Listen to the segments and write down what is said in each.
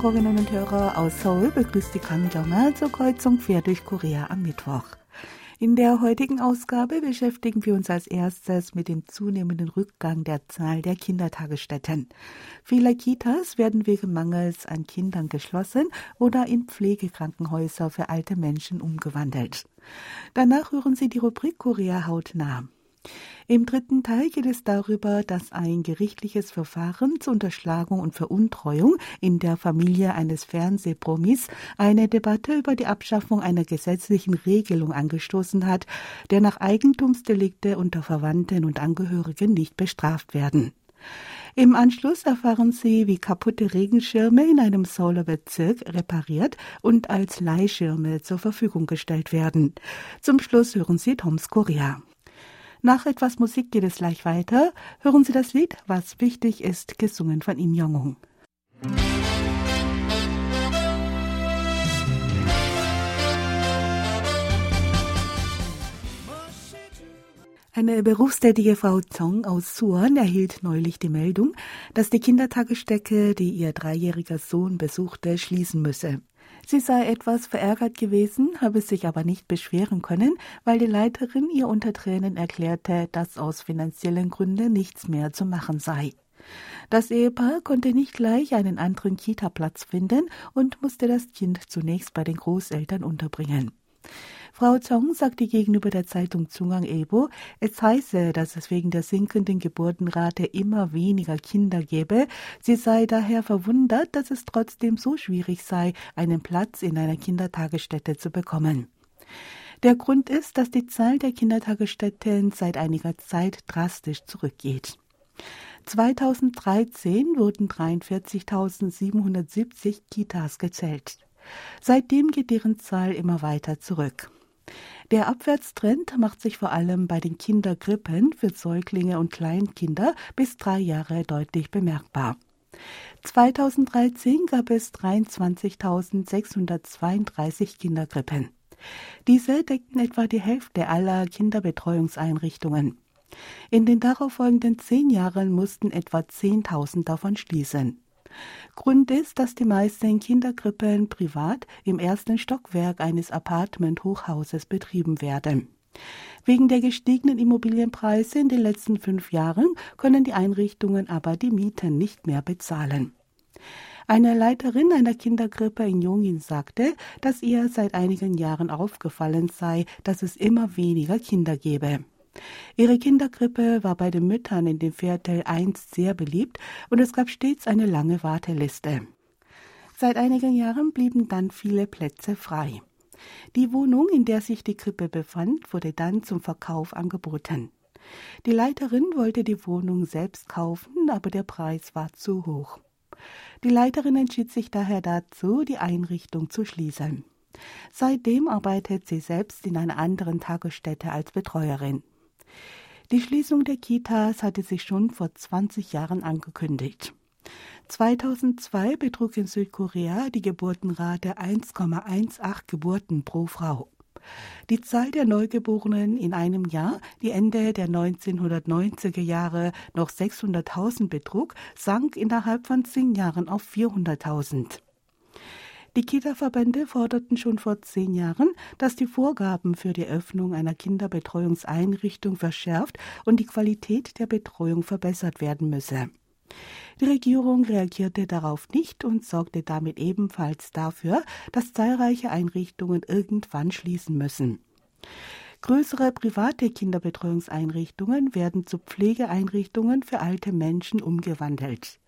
Hörerinnen und Hörer aus Seoul begrüßt die Kang Jong-a zur Kreuzung quer durch Korea am Mittwoch. In der heutigen Ausgabe beschäftigen wir uns als erstes mit dem zunehmenden Rückgang der Zahl der Kindertagesstätten. Viele Kitas werden wegen Mangels an Kindern geschlossen oder in Pflegekrankenhäuser für alte Menschen umgewandelt. Danach hören Sie die Rubrik Korea hautnah. Im dritten Teil geht es darüber, dass ein gerichtliches Verfahren zur Unterschlagung und Veruntreuung in der Familie eines Fernsehpromis eine Debatte über die Abschaffung einer gesetzlichen Regelung angestoßen hat, der nach Eigentumsdelikte unter Verwandten und Angehörigen nicht bestraft werden. Im Anschluss erfahren Sie, wie kaputte Regenschirme in einem Seouler Bezirk repariert und als Leihschirme zur Verfügung gestellt werden. Zum Schluss hören Sie Toms Korea. Nach etwas Musik geht es gleich weiter. Hören Sie das Lied Was wichtig ist, gesungen von Im Jong-un. Eine berufstätige Frau Zong aus Suan erhielt neulich die Meldung, dass die Kindertagesstätte, die ihr dreijähriger Sohn besuchte, schließen müsse. Sie sei etwas verärgert gewesen, habe sich aber nicht beschweren können, weil die Leiterin ihr unter Tränen erklärte, dass aus finanziellen Gründen nichts mehr zu machen sei. Das Ehepaar konnte nicht gleich einen anderen Kita-Platz finden und musste das Kind zunächst bei den Großeltern unterbringen. Frau Zong sagte gegenüber der Zeitung Zungang Ebo, es heiße, dass es wegen der sinkenden Geburtenrate immer weniger Kinder gäbe. Sie sei daher verwundert, dass es trotzdem so schwierig sei, einen Platz in einer Kindertagesstätte zu bekommen. Der Grund ist, dass die Zahl der Kindertagesstätten seit einiger Zeit drastisch zurückgeht. 2013 wurden 43.770 Kitas gezählt. Seitdem geht deren Zahl immer weiter zurück. Der Abwärtstrend macht sich vor allem bei den Kindergrippen für Säuglinge und Kleinkinder bis drei Jahre deutlich bemerkbar. 2013 gab es 23.632 Kindergrippen. Diese deckten etwa die Hälfte aller Kinderbetreuungseinrichtungen. In den darauffolgenden zehn Jahren mussten etwa 10.000 davon schließen. Grund ist, dass die meisten Kinderkrippen privat im ersten Stockwerk eines Apartment-Hochhauses betrieben werden. Wegen der gestiegenen Immobilienpreise in den letzten fünf Jahren können die Einrichtungen aber die Mieten nicht mehr bezahlen. Eine Leiterin einer Kinderkrippe in Jungin sagte, dass ihr seit einigen Jahren aufgefallen sei, dass es immer weniger Kinder gebe. Ihre Kinderkrippe war bei den Müttern in dem Viertel einst sehr beliebt und es gab stets eine lange Warteliste. Seit einigen Jahren blieben dann viele Plätze frei. Die Wohnung, in der sich die Krippe befand, wurde dann zum Verkauf angeboten. Die Leiterin wollte die Wohnung selbst kaufen, aber der Preis war zu hoch. Die Leiterin entschied sich daher dazu, die Einrichtung zu schließen. Seitdem arbeitet sie selbst in einer anderen Tagesstätte als Betreuerin. Die Schließung der Kitas hatte sich schon vor 20 Jahren angekündigt. 2002 betrug in Südkorea die Geburtenrate 1,18 Geburten pro Frau. Die Zahl der Neugeborenen in einem Jahr, die Ende der 1990er Jahre noch 600.000 betrug, sank innerhalb von zehn Jahren auf 400.000. Die Kita-Verbände forderten schon vor zehn Jahren, dass die Vorgaben für die Öffnung einer Kinderbetreuungseinrichtung verschärft und die Qualität der Betreuung verbessert werden müsse. Die Regierung reagierte darauf nicht und sorgte damit ebenfalls dafür, dass zahlreiche Einrichtungen irgendwann schließen müssen. Größere private Kinderbetreuungseinrichtungen werden zu Pflegeeinrichtungen für alte Menschen umgewandelt.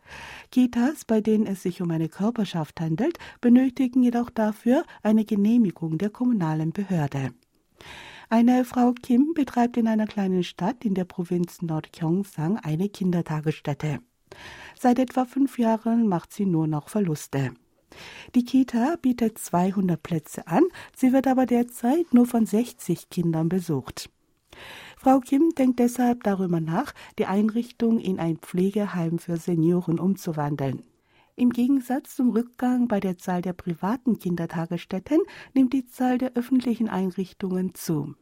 Kitas, bei denen es sich um eine Körperschaft handelt, benötigen jedoch dafür eine Genehmigung der kommunalen Behörde. Eine Frau Kim betreibt in einer kleinen Stadt in der Provinz Nordgyeongsang eine Kindertagesstätte. Seit etwa fünf Jahren macht sie nur noch Verluste. Die Kita bietet 200 Plätze an, sie wird aber derzeit nur von 60 Kindern besucht. Frau Kim denkt deshalb darüber nach, die Einrichtung in ein Pflegeheim für Senioren umzuwandeln. Im Gegensatz zum Rückgang bei der Zahl der privaten Kindertagesstätten nimmt die Zahl der öffentlichen Einrichtungen zu.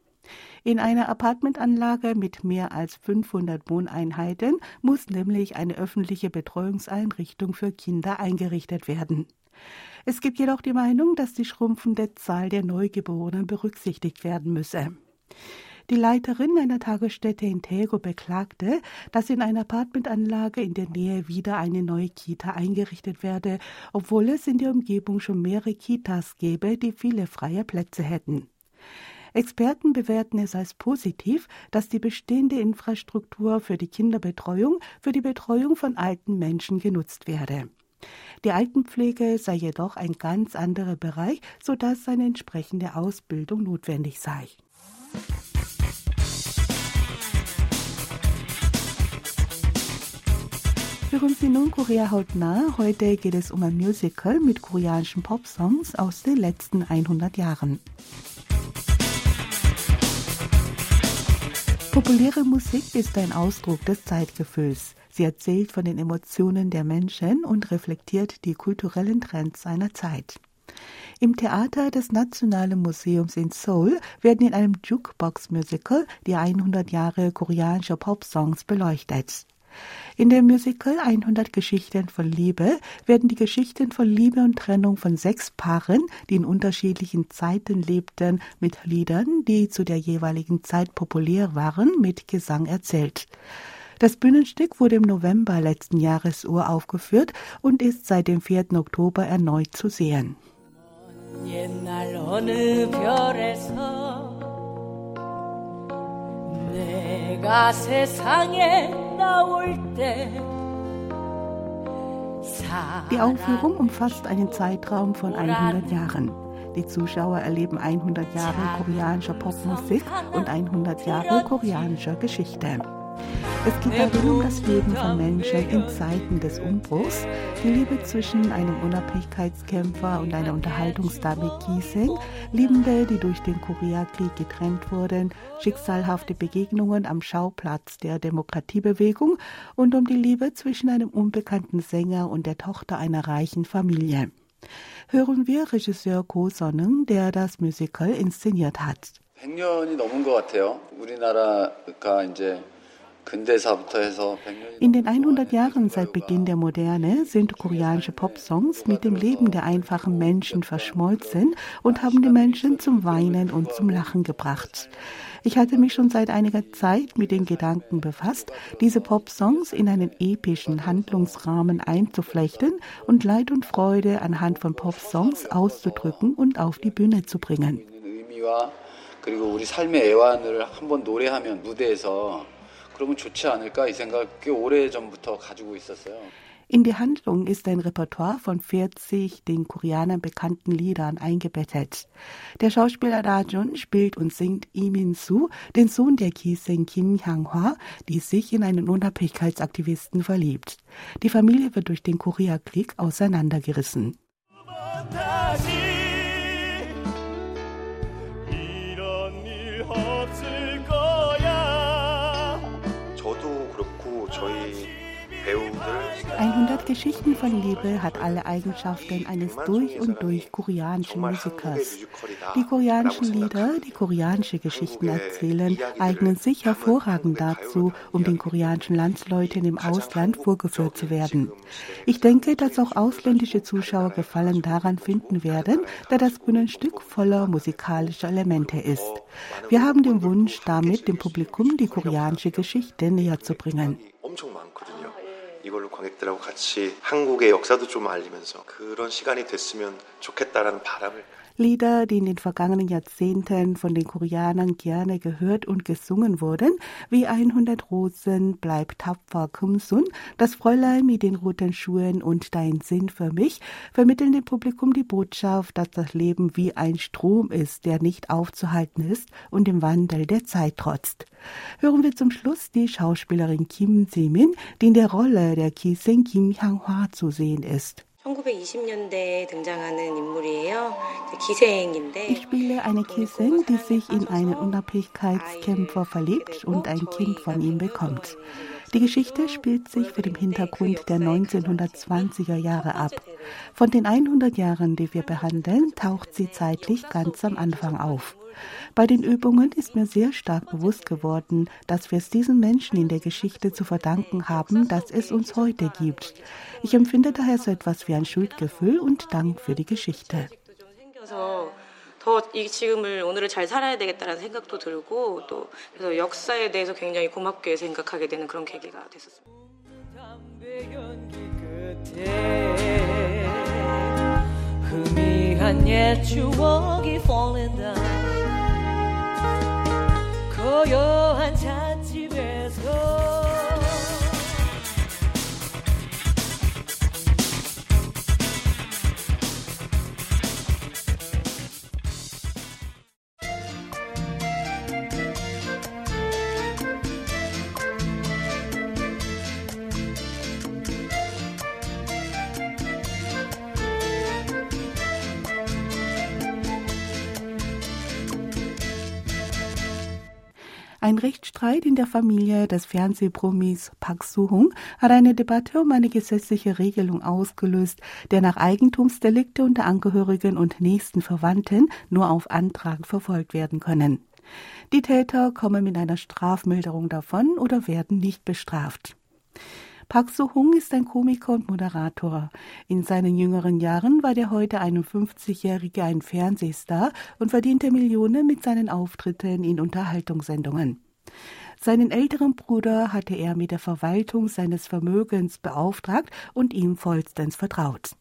In einer Apartmentanlage mit mehr als 500 Wohneinheiten muss nämlich eine öffentliche Betreuungseinrichtung für Kinder eingerichtet werden. Es gibt jedoch die Meinung, dass die schrumpfende Zahl der Neugeborenen berücksichtigt werden müsse. Die Leiterin einer Tagesstätte in Tego beklagte, dass in einer Apartmentanlage in der Nähe wieder eine neue Kita eingerichtet werde, obwohl es in der Umgebung schon mehrere Kitas gäbe, die viele freie Plätze hätten. Experten bewerten es als positiv, dass die bestehende Infrastruktur für die Kinderbetreuung für die Betreuung von alten Menschen genutzt werde. Die Altenpflege sei jedoch ein ganz anderer Bereich, sodass eine entsprechende Ausbildung notwendig sei. Hören Sie nun Korea hautnah. Heute geht es um ein Musical mit koreanischen Popsongs aus den letzten 100 Jahren. Populäre Musik ist ein Ausdruck des Zeitgefühls. Sie erzählt von den Emotionen der Menschen und reflektiert die kulturellen Trends seiner Zeit. Im Theater des Nationalen Museums in Seoul werden in einem Jukebox-Musical die 100 Jahre koreanischer Popsongs beleuchtet. In dem Musical 100 Geschichten von Liebe werden die Geschichten von Liebe und Trennung von sechs Paaren, die in unterschiedlichen Zeiten lebten, mit Liedern, die zu der jeweiligen Zeit populär waren, mit Gesang erzählt. Das Bühnenstück wurde im November letzten Jahres uraufgeführt und ist seit dem 4. Oktober erneut zu sehen. 옛날 어느 별에서 내가 세상에 die Aufführung umfasst einen Zeitraum von 100 Jahren. Die Zuschauer erleben 100 Jahre koreanischer Popmusik und 100 Jahre koreanischer Geschichte. Es geht darum um das Leben von Menschen in Zeiten des Umbruchs, die Liebe zwischen einem Unabhängigkeitskämpfer und einer Unterhaltungsdame Giesing, Liebende, die durch den Koreakrieg getrennt wurden, schicksalhafte Begegnungen am Schauplatz der Demokratiebewegung und um die Liebe zwischen einem unbekannten Sänger und der Tochter einer reichen Familie. Hören wir Regisseur Ko Sonneng, der das Musical inszeniert hat. 100년이 넘은 것 같아요. 우리나라가 이제 in den 100 Jahren seit Beginn der Moderne sind koreanische Popsongs mit dem Leben der einfachen Menschen verschmolzen und haben die Menschen zum Weinen und zum Lachen gebracht. Ich hatte mich schon seit einiger Zeit mit dem Gedanken befasst, diese Popsongs in einen epischen Handlungsrahmen einzuflechten und Leid und Freude anhand von Popsongs auszudrücken und auf die Bühne zu bringen. 그리고 우리 삶의 애환을 한번 노래하면 무대에서 그러면 좋지 않을까 이 생각 꽤 오래 전부터 가지고 있었어요. In die Handlung ist ein Repertoire von 40 den Koreanern bekannten Liedern eingebettet. Der Schauspieler Da Jun spielt und singt Lee Min-soo, den Sohn der Kiseng Kim Hyang-hwa, die sich in einen Unabhängigkeitsaktivisten verliebt. Die Familie wird durch den Koreakrieg auseinandergerissen. 100 Geschichten von Liebe hat alle Eigenschaften eines durch und durch koreanischen Musikers. Die koreanischen Lieder, die koreanische Geschichten erzählen, eignen sich hervorragend dazu, um den koreanischen Landsleuten im Ausland vorgeführt zu werden. Ich denke, dass auch ausländische Zuschauer Gefallen daran finden werden, da das Bühnenstück voller musikalischer Elemente ist. Wir haben den Wunsch, damit dem Publikum die koreanische Geschichte näher zu bringen. 이걸로 관객들하고 같이 한국의 역사도 좀 알리면서 그런 시간이 됐으면 좋겠다라는 바람을 Lieder, die in den vergangenen Jahrzehnten von den Koreanern gerne gehört und gesungen wurden, wie 100 Rosen, Bleib tapfer, Kumsun, Das Fräulein mit den roten Schuhen und Dein Sinn für mich, vermitteln dem Publikum die Botschaft, dass das Leben wie ein Strom ist, der nicht aufzuhalten ist und dem Wandel der Zeit trotzt. Hören wir zum Schluss die Schauspielerin Kim Se-min, die in der Rolle der Kiseng Kim Hyang-hwa zu sehen ist. Ich spiele eine Kissin, die sich in einen Unabhängigkeitskämpfer verliebt und ein Kind von ihm bekommt. Die Geschichte spielt sich vor dem Hintergrund der 1920er Jahre ab. Von den 100 Jahren, die wir behandeln, taucht sie zeitlich ganz am Anfang auf. Bei den Übungen ist mir sehr stark bewusst geworden, dass wir es diesen Menschen in der Geschichte zu verdanken haben, dass es uns heute gibt. Ich empfinde daher so etwas wie ein Schuldgefühl und Dank für die Geschichte. 더 지금을 오늘을 잘 살아야 되겠다라는 생각도 들고 또 그래서 역사에 대해서 굉장히 고맙게 생각하게 되는 그런 계기가 됐었습니다. 희미한 옛 추억이 falling down 고요한 찻집에서 Ein Rechtsstreit in der Familie des Fernsehpromis Park Soo-hung hat eine Debatte um eine gesetzliche Regelung ausgelöst, der nach Eigentumsdelikte unter Angehörigen und nächsten Verwandten nur auf Antrag verfolgt werden können. Die Täter kommen mit einer Strafmilderung davon oder werden nicht bestraft. Park So-hung ist ein Komiker und Moderator. In seinen jüngeren Jahren war der heute 51-Jährige ein Fernsehstar und verdiente Millionen mit seinen Auftritten in Unterhaltungssendungen. Seinen älteren Bruder hatte er mit der Verwaltung seines Vermögens beauftragt und ihm vollstens vertraut.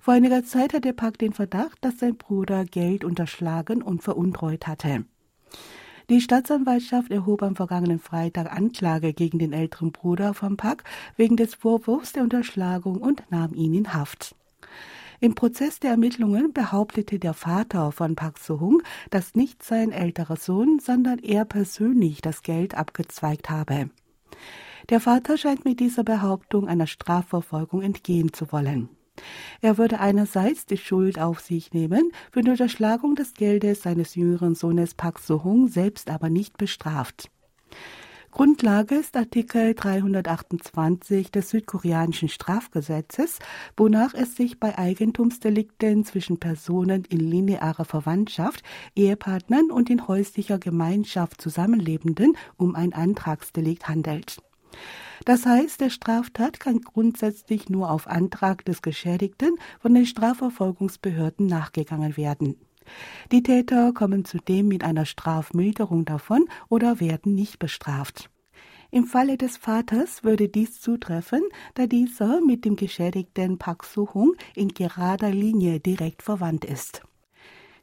Vor einiger Zeit hatte Park den Verdacht, dass sein Bruder Geld unterschlagen und veruntreut hatte. Die Staatsanwaltschaft erhob am vergangenen Freitag Anklage gegen den älteren Bruder von Pak wegen des Vorwurfs der Unterschlagung und nahm ihn in Haft. Im Prozess der Ermittlungen behauptete der Vater von Park So-hung, dass nicht sein älterer Sohn, sondern er persönlich das Geld abgezweigt habe. Der Vater scheint mit dieser Behauptung einer Strafverfolgung entgehen zu wollen. Er würde einerseits die Schuld auf sich nehmen, für die Unterschlagung des Geldes seines jüngeren Sohnes Park So-hung selbst aber nicht bestraft. Grundlage ist Artikel 328 des südkoreanischen Strafgesetzes, wonach es sich bei Eigentumsdelikten zwischen Personen in linearer Verwandtschaft, Ehepartnern und in häuslicher Gemeinschaft Zusammenlebenden um ein Antragsdelikt handelt. Das heißt, der Straftat kann grundsätzlich nur auf Antrag des Geschädigten von den Strafverfolgungsbehörden nachgegangen werden. Die Täter kommen zudem mit einer Strafmilderung davon oder werden nicht bestraft. Im Falle des Vaters würde dies zutreffen, da dieser mit dem Geschädigten Suhung in gerader Linie direkt verwandt ist.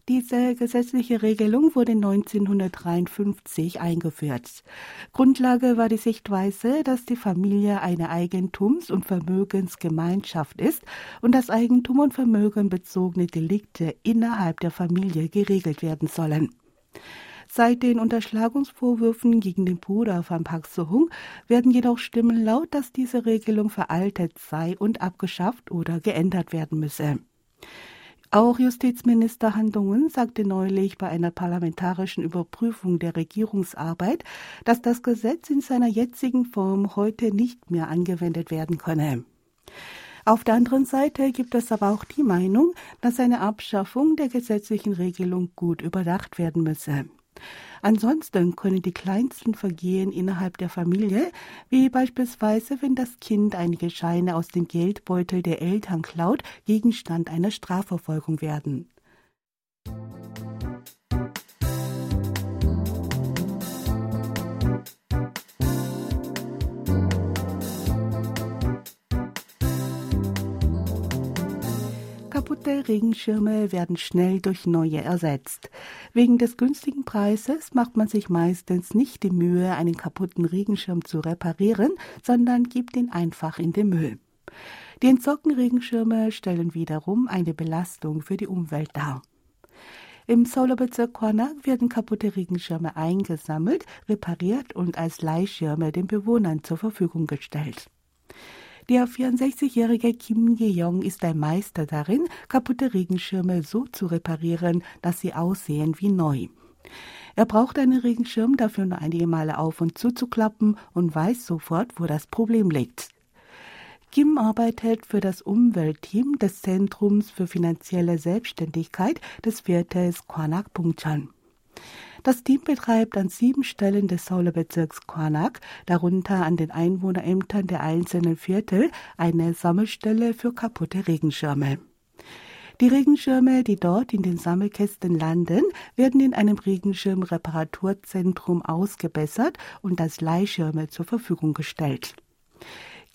Diese gesetzliche Regelung wurde 1953 eingeführt. Grundlage war die Sichtweise, dass die Familie eine Eigentums- und Vermögensgemeinschaft ist und dass Eigentum und Vermögen bezogene Delikte innerhalb der Familie geregelt werden sollen. Seit den Unterschlagungsvorwürfen gegen den Bruder von Park So-hung werden jedoch Stimmen laut, dass diese Regelung veraltet sei und abgeschafft oder geändert werden müsse. Auch Justizminister Han Dong-un sagte neulich bei einer parlamentarischen Überprüfung der Regierungsarbeit, dass das Gesetz in seiner jetzigen Form heute nicht mehr angewendet werden könne. Auf der anderen Seite gibt es aber auch die Meinung, dass eine Abschaffung der gesetzlichen Regelung gut überdacht werden müsse. Ansonsten können die kleinsten Vergehen innerhalb der Familie, wie beispielsweise wenn das Kind einige Scheine aus dem Geldbeutel der Eltern klaut, Gegenstand einer Strafverfolgung werden. Kaputte Regenschirme werden schnell durch neue ersetzt. Wegen des günstigen Preises macht man sich meistens nicht die Mühe, einen kaputten Regenschirm zu reparieren, sondern gibt ihn einfach in den Müll. Die entsorgten Regenschirme stellen wiederum eine Belastung für die Umwelt dar. Im Quarnak werden kaputte Regenschirme eingesammelt, repariert und als Leihschirme den Bewohnern zur Verfügung gestellt. Der 64-jährige Kim Ye-jong ist ein Meister darin, kaputte Regenschirme so zu reparieren, dass sie aussehen wie neu. Er braucht einen Regenschirm dafür nur einige Male auf und zuzuklappen und weiß sofort, wo das Problem liegt. Kim arbeitet für das Umweltteam des Zentrums für finanzielle Selbstständigkeit des Viertels Kwanak Pungchan. Das Team betreibt an sieben Stellen des Seoulbezirks Kwanak, darunter an den Einwohnerämtern der einzelnen Viertel, eine Sammelstelle für kaputte Regenschirme. Die Regenschirme, die dort in den Sammelkästen landen, werden in einem Regenschirmreparaturzentrum ausgebessert und als Leihschirme zur Verfügung gestellt.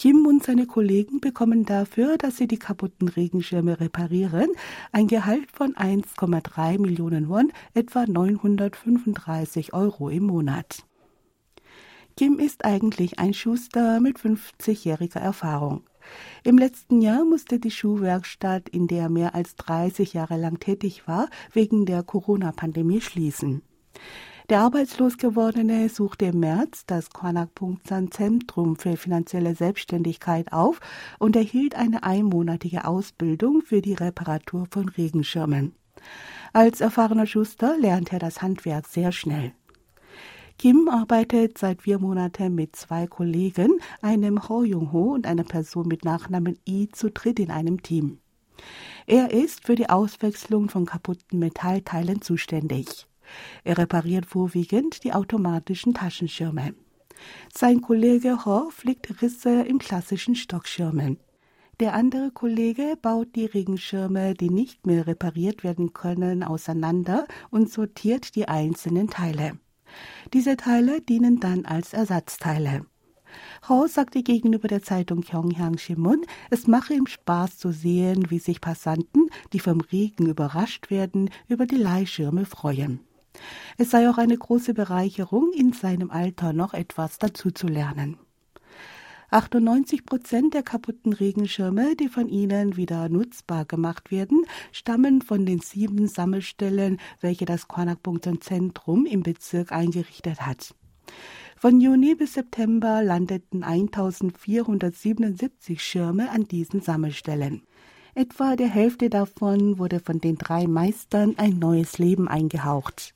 Kim und seine Kollegen bekommen dafür, dass sie die kaputten Regenschirme reparieren, ein Gehalt von 1,3 Millionen Won, etwa 935 Euro im Monat. Kim ist eigentlich ein Schuster mit 50-jähriger Erfahrung. Im letzten Jahr musste die Schuhwerkstatt, in der er mehr als 30 Jahre lang tätig war, wegen der Corona-Pandemie schließen. Der arbeitslos gewordene suchte im März das Kwanak Pungsan Zentrum für finanzielle Selbstständigkeit auf und erhielt eine einmonatige Ausbildung für die Reparatur von Regenschirmen. Als erfahrener Schuster lernt er das Handwerk sehr schnell. Kim arbeitet seit vier Monaten mit zwei Kollegen, einem Ho Jung-ho und einer Person mit Nachnamen Lee, zu dritt in einem Team. Er ist für die Auswechslung von kaputten Metallteilen zuständig. Er repariert vorwiegend die automatischen Taschenschirme. Sein Kollege Ho fliegt Risse in klassischen Stockschirmen. Der andere Kollege baut die Regenschirme, die nicht mehr repariert werden können, auseinander und sortiert die einzelnen Teile. Diese Teile dienen dann als Ersatzteile. Ho sagte gegenüber der Zeitung Pyongyang Shimun, es mache ihm Spaß zu sehen, wie sich Passanten, die vom Regen überrascht werden, über die Leihschirme freuen. Es sei auch eine große Bereicherung, in seinem Alter noch etwas dazuzulernen. 98 Prozent der kaputten Regenschirme, die von ihnen wieder nutzbar gemacht werden, stammen von den sieben Sammelstellen, welche das Zentrum im Bezirk eingerichtet hat. Von Juni bis September landeten 1477 Schirme an diesen Sammelstellen. Etwa der Hälfte davon wurde von den drei Meistern ein neues Leben eingehaucht.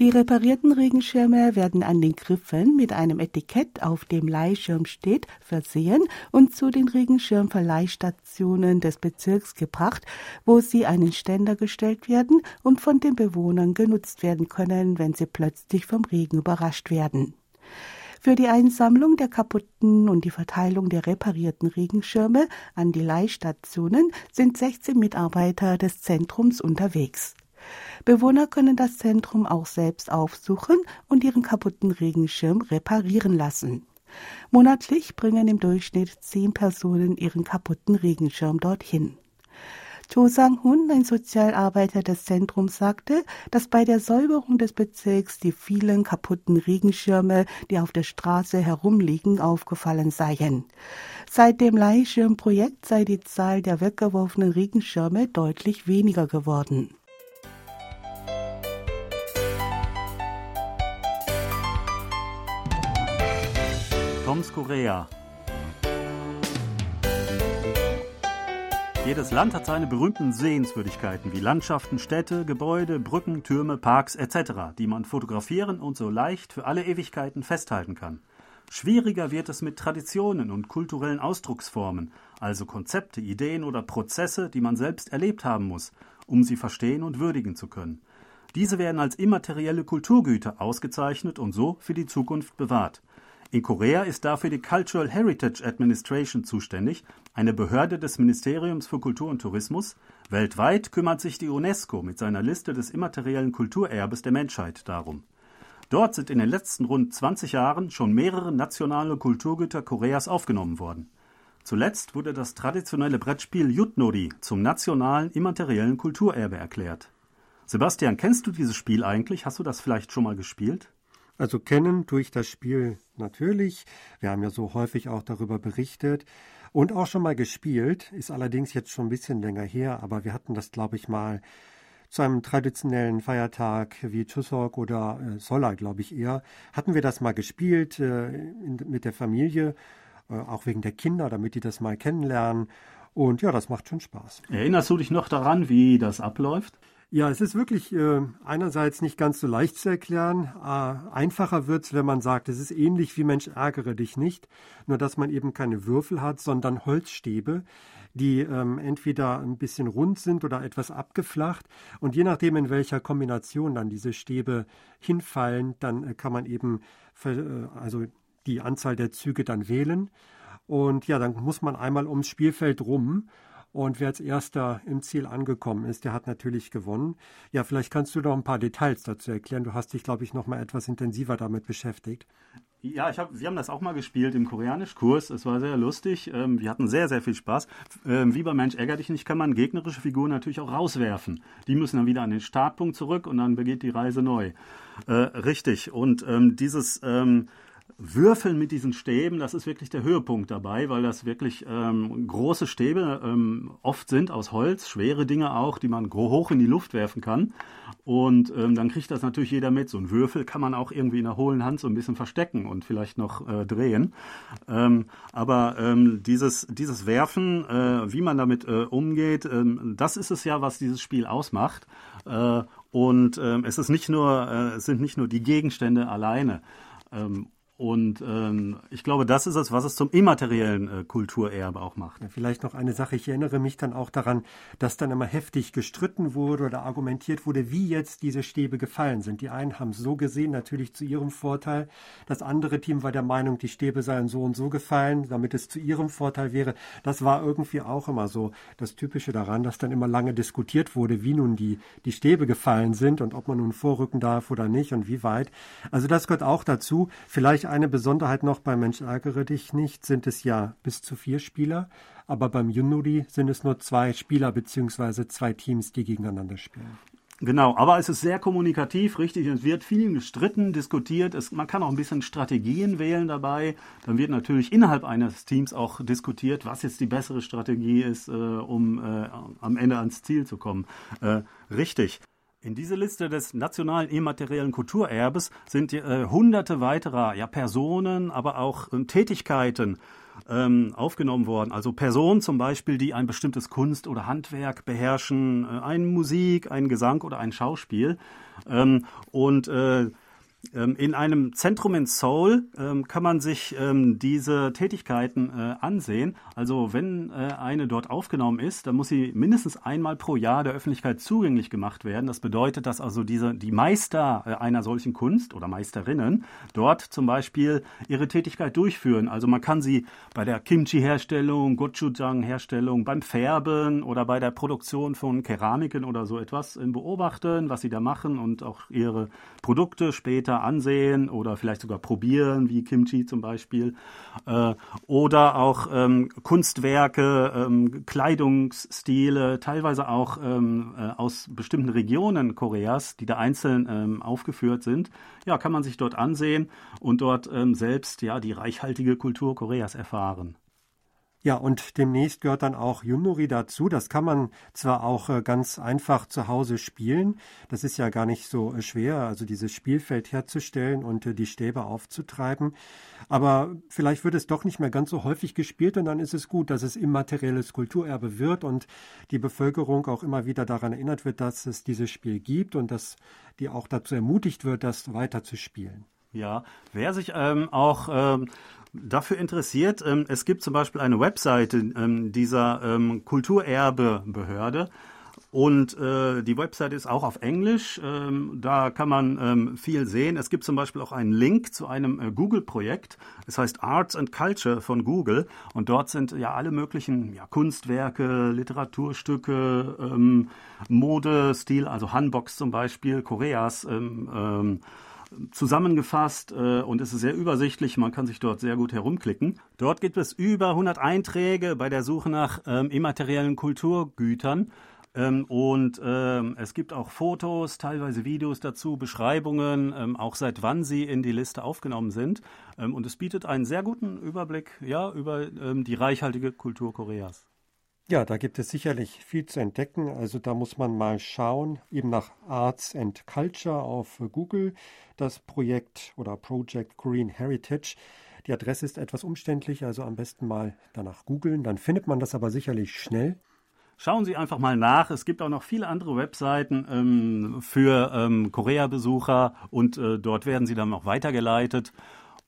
Die reparierten Regenschirme werden an den Griffen mit einem Etikett, auf dem Leihschirm steht, versehen und zu den Regenschirmverleihstationen des Bezirks gebracht, wo sie einen Ständer gestellt werden und von den Bewohnern genutzt werden können, wenn sie plötzlich vom Regen überrascht werden. Für die Einsammlung der kaputten und die Verteilung der reparierten Regenschirme an die Leihstationen sind 16 Mitarbeiter des Zentrums unterwegs. Bewohner können das Zentrum auch selbst aufsuchen und ihren kaputten Regenschirm reparieren lassen. Monatlich bringen im Durchschnitt zehn Personen ihren kaputten Regenschirm dorthin. Cho Sang-hun, ein Sozialarbeiter des Zentrums, sagte, dass bei der Säuberung des Bezirks die vielen kaputten Regenschirme, die auf der Straße herumliegen, aufgefallen seien. Seit dem Leihschirmprojekt sei die Zahl der weggeworfenen Regenschirme deutlich weniger geworden. Toms Korea. Jedes Land hat seine berühmten Sehenswürdigkeiten wie Landschaften, Städte, Gebäude, Brücken, Türme, Parks etc., die man fotografieren und so leicht für alle Ewigkeiten festhalten kann. Schwieriger wird es mit Traditionen und kulturellen Ausdrucksformen, also Konzepte, Ideen oder Prozesse, die man selbst erlebt haben muss, um sie verstehen und würdigen zu können. Diese werden als immaterielle Kulturgüter ausgezeichnet und so für die Zukunft bewahrt. In Korea ist dafür die Cultural Heritage Administration zuständig, eine Behörde des Ministeriums für Kultur und Tourismus. Weltweit kümmert sich die UNESCO mit seiner Liste des immateriellen Kulturerbes der Menschheit darum. Dort sind in den letzten rund 20 Jahren schon mehrere nationale Kulturgüter Koreas aufgenommen worden. Zuletzt wurde das traditionelle Brettspiel Jutnori zum nationalen immateriellen Kulturerbe erklärt. Sebastian, kennst du dieses Spiel eigentlich? Hast du das vielleicht schon mal gespielt? Also kennen durch das Spiel natürlich. Wir haben ja so häufig auch darüber berichtet und auch schon mal gespielt. Ist allerdings jetzt schon ein bisschen länger her, aber wir hatten das, glaube ich, mal zu einem traditionellen Feiertag wie Chuseok oder äh, Sola, glaube ich eher, hatten wir das mal gespielt äh, in, mit der Familie, äh, auch wegen der Kinder, damit die das mal kennenlernen. Und ja, das macht schon Spaß. Erinnerst du dich noch daran, wie das abläuft? Ja, es ist wirklich äh, einerseits nicht ganz so leicht zu erklären. Äh, einfacher wird es, wenn man sagt, es ist ähnlich wie Mensch ärgere dich nicht, nur dass man eben keine Würfel hat, sondern Holzstäbe, die ähm, entweder ein bisschen rund sind oder etwas abgeflacht. Und je nachdem, in welcher Kombination dann diese Stäbe hinfallen, dann äh, kann man eben für, äh, also die Anzahl der Züge dann wählen. Und ja, dann muss man einmal ums Spielfeld rum. Und wer als erster im Ziel angekommen ist, der hat natürlich gewonnen. Ja, vielleicht kannst du noch ein paar Details dazu erklären. Du hast dich, glaube ich, noch mal etwas intensiver damit beschäftigt. Ja, ich hab, wir haben das auch mal gespielt im Koreanischkurs. Es war sehr lustig. Ähm, wir hatten sehr, sehr viel Spaß. Ähm, wie bei Mensch ärger dich nicht, kann man gegnerische Figuren natürlich auch rauswerfen. Die müssen dann wieder an den Startpunkt zurück und dann begeht die Reise neu. Äh, richtig. Und ähm, dieses ähm, Würfeln mit diesen Stäben, das ist wirklich der Höhepunkt dabei, weil das wirklich ähm, große Stäbe ähm, oft sind aus Holz, schwere Dinge auch, die man hoch in die Luft werfen kann. Und ähm, dann kriegt das natürlich jeder mit. So ein Würfel kann man auch irgendwie in der hohlen Hand so ein bisschen verstecken und vielleicht noch äh, drehen. Ähm, aber ähm, dieses, dieses Werfen, äh, wie man damit äh, umgeht, ähm, das ist es ja, was dieses Spiel ausmacht. Äh, und es ist nicht nur, äh, es sind nicht nur die Gegenstände alleine. Ähm, und ähm, ich glaube, das ist es, was es zum immateriellen äh, Kulturerbe auch macht. Ja, vielleicht noch eine Sache. Ich erinnere mich dann auch daran, dass dann immer heftig gestritten wurde oder argumentiert wurde, wie jetzt diese Stäbe gefallen sind. Die einen haben es so gesehen, natürlich zu ihrem Vorteil. Das andere Team war der Meinung, die Stäbe seien so und so gefallen, damit es zu ihrem Vorteil wäre. Das war irgendwie auch immer so das Typische daran, dass dann immer lange diskutiert wurde, wie nun die, die Stäbe gefallen sind und ob man nun vorrücken darf oder nicht und wie weit. Also das gehört auch dazu. Vielleicht eine Besonderheit noch, bei Mensch ärgere dich nicht sind es ja bis zu vier Spieler, aber beim Yunuri sind es nur zwei Spieler bzw. zwei Teams, die gegeneinander spielen. Genau, aber es ist sehr kommunikativ, richtig. Es wird viel gestritten, diskutiert. Es, man kann auch ein bisschen Strategien wählen dabei. Dann wird natürlich innerhalb eines Teams auch diskutiert, was jetzt die bessere Strategie ist, äh, um äh, am Ende ans Ziel zu kommen. Äh, richtig. In diese Liste des nationalen immateriellen Kulturerbes sind äh, hunderte weiterer ja, Personen, aber auch äh, Tätigkeiten ähm, aufgenommen worden. Also Personen zum Beispiel, die ein bestimmtes Kunst oder Handwerk beherrschen, äh, eine Musik, ein Gesang oder ein Schauspiel. Ähm, und äh, in einem Zentrum in Seoul ähm, kann man sich ähm, diese Tätigkeiten äh, ansehen. Also wenn äh, eine dort aufgenommen ist, dann muss sie mindestens einmal pro Jahr der Öffentlichkeit zugänglich gemacht werden. Das bedeutet, dass also diese, die Meister äh, einer solchen Kunst oder Meisterinnen dort zum Beispiel ihre Tätigkeit durchführen. Also man kann sie bei der Kimchi-Herstellung, Gochujang-Herstellung, beim Färben oder bei der Produktion von Keramiken oder so etwas beobachten, was sie da machen und auch ihre Produkte später später ansehen oder vielleicht sogar probieren, wie Kimchi zum Beispiel. Äh, oder auch ähm, Kunstwerke, ähm, Kleidungsstile, teilweise auch ähm, äh, aus bestimmten Regionen Koreas, die da einzeln ähm, aufgeführt sind. Ja, kann man sich dort ansehen und dort ähm, selbst ja die reichhaltige Kultur Koreas erfahren. Ja, und demnächst gehört dann auch Yunori dazu. Das kann man zwar auch äh, ganz einfach zu Hause spielen. Das ist ja gar nicht so äh, schwer, also dieses Spielfeld herzustellen und äh, die Stäbe aufzutreiben. Aber vielleicht wird es doch nicht mehr ganz so häufig gespielt und dann ist es gut, dass es immaterielles Kulturerbe wird und die Bevölkerung auch immer wieder daran erinnert wird, dass es dieses Spiel gibt und dass die auch dazu ermutigt wird, das weiter zu spielen. Ja, wer sich ähm, auch ähm, dafür interessiert, ähm, es gibt zum Beispiel eine Webseite ähm, dieser ähm, Kulturerbebehörde. Und äh, die Webseite ist auch auf Englisch. Ähm, da kann man ähm, viel sehen. Es gibt zum Beispiel auch einen Link zu einem äh, Google-Projekt. Es heißt Arts and Culture von Google. Und dort sind ja alle möglichen ja, Kunstwerke, Literaturstücke, ähm, Modestil, also Hanboks zum Beispiel, Koreas. Ähm, ähm, zusammengefasst äh, und es ist sehr übersichtlich. Man kann sich dort sehr gut herumklicken. Dort gibt es über 100 Einträge bei der Suche nach ähm, immateriellen Kulturgütern. Ähm, und ähm, es gibt auch Fotos, teilweise Videos dazu, Beschreibungen, ähm, auch seit wann sie in die Liste aufgenommen sind. Ähm, und es bietet einen sehr guten Überblick ja, über ähm, die reichhaltige Kultur Koreas. Ja, da gibt es sicherlich viel zu entdecken. Also da muss man mal schauen, eben nach Arts and Culture auf Google, das Projekt oder Project Green Heritage. Die Adresse ist etwas umständlich, also am besten mal danach googeln, dann findet man das aber sicherlich schnell. Schauen Sie einfach mal nach. Es gibt auch noch viele andere Webseiten ähm, für ähm, Korea-Besucher und äh, dort werden Sie dann auch weitergeleitet.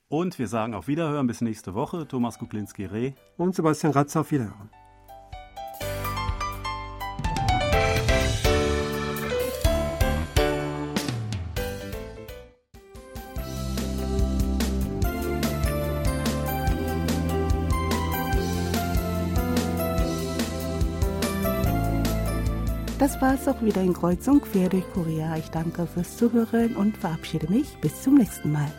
Und wir sagen auf Wiederhören bis nächste Woche. Thomas Kuklinski-Reh und Sebastian Ratz auf Wiederhören. War's auch wieder in Kreuzung quer durch Korea. Ich danke fürs Zuhören und verabschiede mich. Bis zum nächsten Mal.